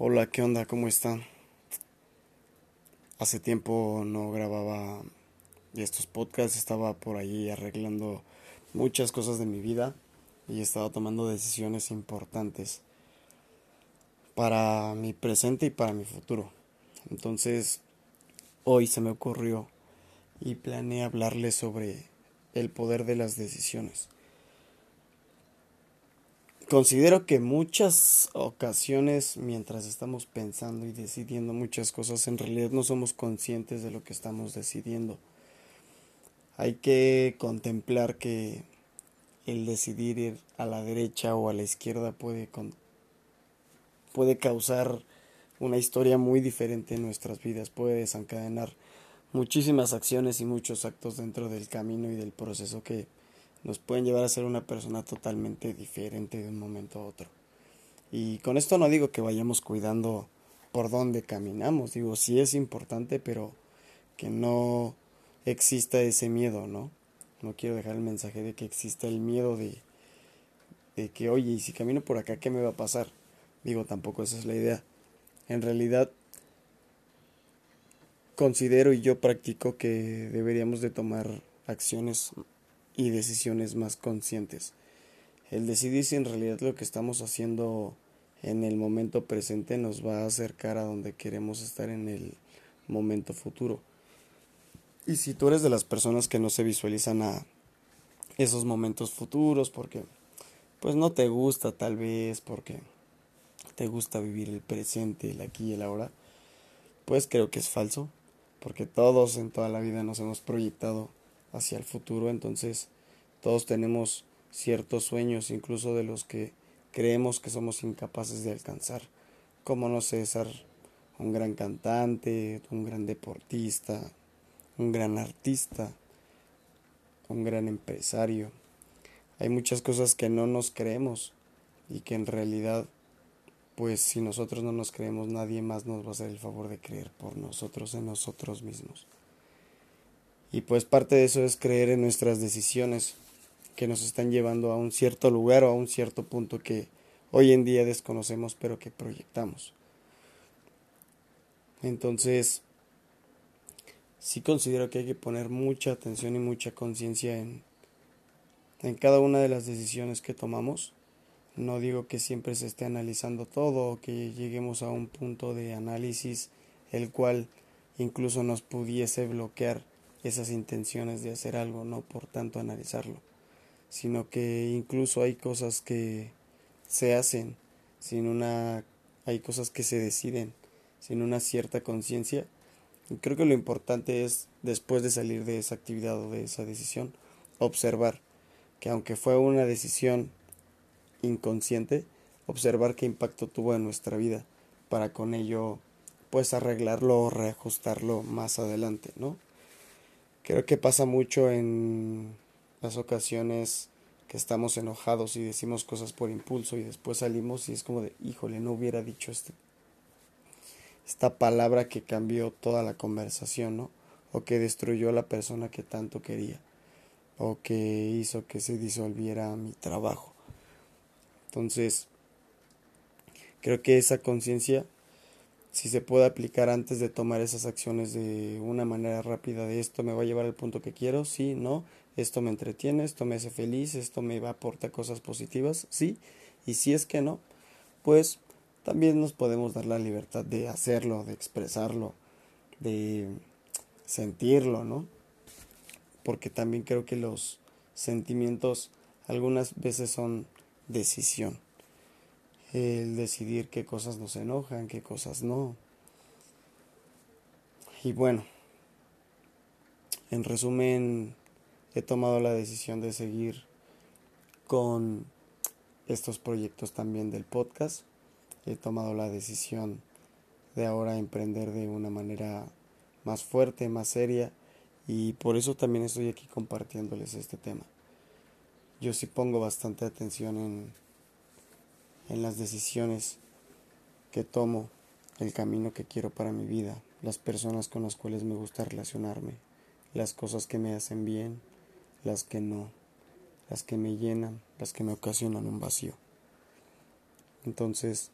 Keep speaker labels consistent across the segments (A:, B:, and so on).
A: Hola, ¿qué onda? ¿Cómo están? Hace tiempo no grababa estos podcasts, estaba por ahí arreglando muchas cosas de mi vida y estaba tomando decisiones importantes para mi presente y para mi futuro. Entonces, hoy se me ocurrió y planeé hablarles sobre el poder de las decisiones. Considero que muchas ocasiones mientras estamos pensando y decidiendo muchas cosas en realidad no somos conscientes de lo que estamos decidiendo. Hay que contemplar que el decidir ir a la derecha o a la izquierda puede, puede causar una historia muy diferente en nuestras vidas, puede desencadenar muchísimas acciones y muchos actos dentro del camino y del proceso que nos pueden llevar a ser una persona totalmente diferente de un momento a otro. Y con esto no digo que vayamos cuidando por dónde caminamos, digo, sí es importante, pero que no exista ese miedo, ¿no? No quiero dejar el mensaje de que exista el miedo de, de que, oye, y si camino por acá, ¿qué me va a pasar? Digo, tampoco esa es la idea. En realidad, considero y yo practico que deberíamos de tomar acciones y decisiones más conscientes. El decidir si en realidad lo que estamos haciendo en el momento presente nos va a acercar a donde queremos estar en el momento futuro. Y si tú eres de las personas que no se visualizan a esos momentos futuros porque pues no te gusta tal vez porque te gusta vivir el presente, el aquí y el ahora, pues creo que es falso, porque todos en toda la vida nos hemos proyectado hacia el futuro, entonces todos tenemos ciertos sueños, incluso de los que creemos que somos incapaces de alcanzar, como no sé, ser un gran cantante, un gran deportista, un gran artista, un gran empresario. Hay muchas cosas que no nos creemos y que en realidad, pues si nosotros no nos creemos, nadie más nos va a hacer el favor de creer por nosotros en nosotros mismos. Y pues parte de eso es creer en nuestras decisiones que nos están llevando a un cierto lugar o a un cierto punto que hoy en día desconocemos pero que proyectamos. Entonces, sí considero que hay que poner mucha atención y mucha conciencia en, en cada una de las decisiones que tomamos. No digo que siempre se esté analizando todo o que lleguemos a un punto de análisis el cual incluso nos pudiese bloquear esas intenciones de hacer algo, no por tanto analizarlo, sino que incluso hay cosas que se hacen sin una hay cosas que se deciden sin una cierta conciencia. Y creo que lo importante es después de salir de esa actividad o de esa decisión, observar que aunque fue una decisión inconsciente, observar qué impacto tuvo en nuestra vida para con ello pues arreglarlo o reajustarlo más adelante, ¿no? Creo que pasa mucho en las ocasiones que estamos enojados y decimos cosas por impulso y después salimos y es como de, híjole, no hubiera dicho este, esta palabra que cambió toda la conversación, ¿no? O que destruyó a la persona que tanto quería, o que hizo que se disolviera mi trabajo. Entonces, creo que esa conciencia si se puede aplicar antes de tomar esas acciones de una manera rápida de esto me va a llevar al punto que quiero, sí, no, esto me entretiene, esto me hace feliz, esto me va a aportar cosas positivas, sí, y si es que no, pues también nos podemos dar la libertad de hacerlo, de expresarlo, de sentirlo, ¿no? Porque también creo que los sentimientos algunas veces son decisión el decidir qué cosas nos enojan, qué cosas no. Y bueno, en resumen, he tomado la decisión de seguir con estos proyectos también del podcast. He tomado la decisión de ahora emprender de una manera más fuerte, más seria y por eso también estoy aquí compartiéndoles este tema. Yo sí pongo bastante atención en en las decisiones que tomo, el camino que quiero para mi vida, las personas con las cuales me gusta relacionarme, las cosas que me hacen bien, las que no, las que me llenan, las que me ocasionan un vacío. Entonces,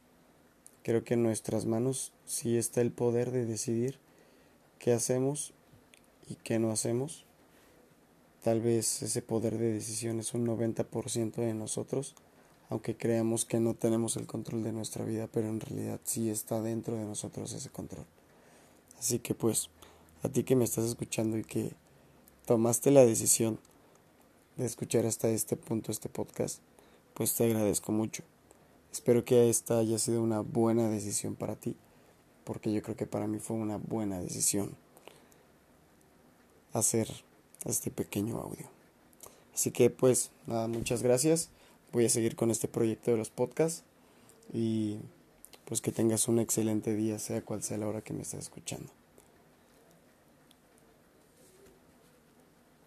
A: Creo que en nuestras manos sí está el poder de decidir qué hacemos y qué no hacemos. Tal vez ese poder de decisión es un 90% de nosotros, aunque creamos que no tenemos el control de nuestra vida, pero en realidad sí está dentro de nosotros ese control. Así que pues, a ti que me estás escuchando y que tomaste la decisión de escuchar hasta este punto este podcast, pues te agradezco mucho. Espero que esta haya sido una buena decisión para ti, porque yo creo que para mí fue una buena decisión hacer este pequeño audio. Así que pues nada, muchas gracias. Voy a seguir con este proyecto de los podcasts y pues que tengas un excelente día, sea cual sea la hora que me estés escuchando.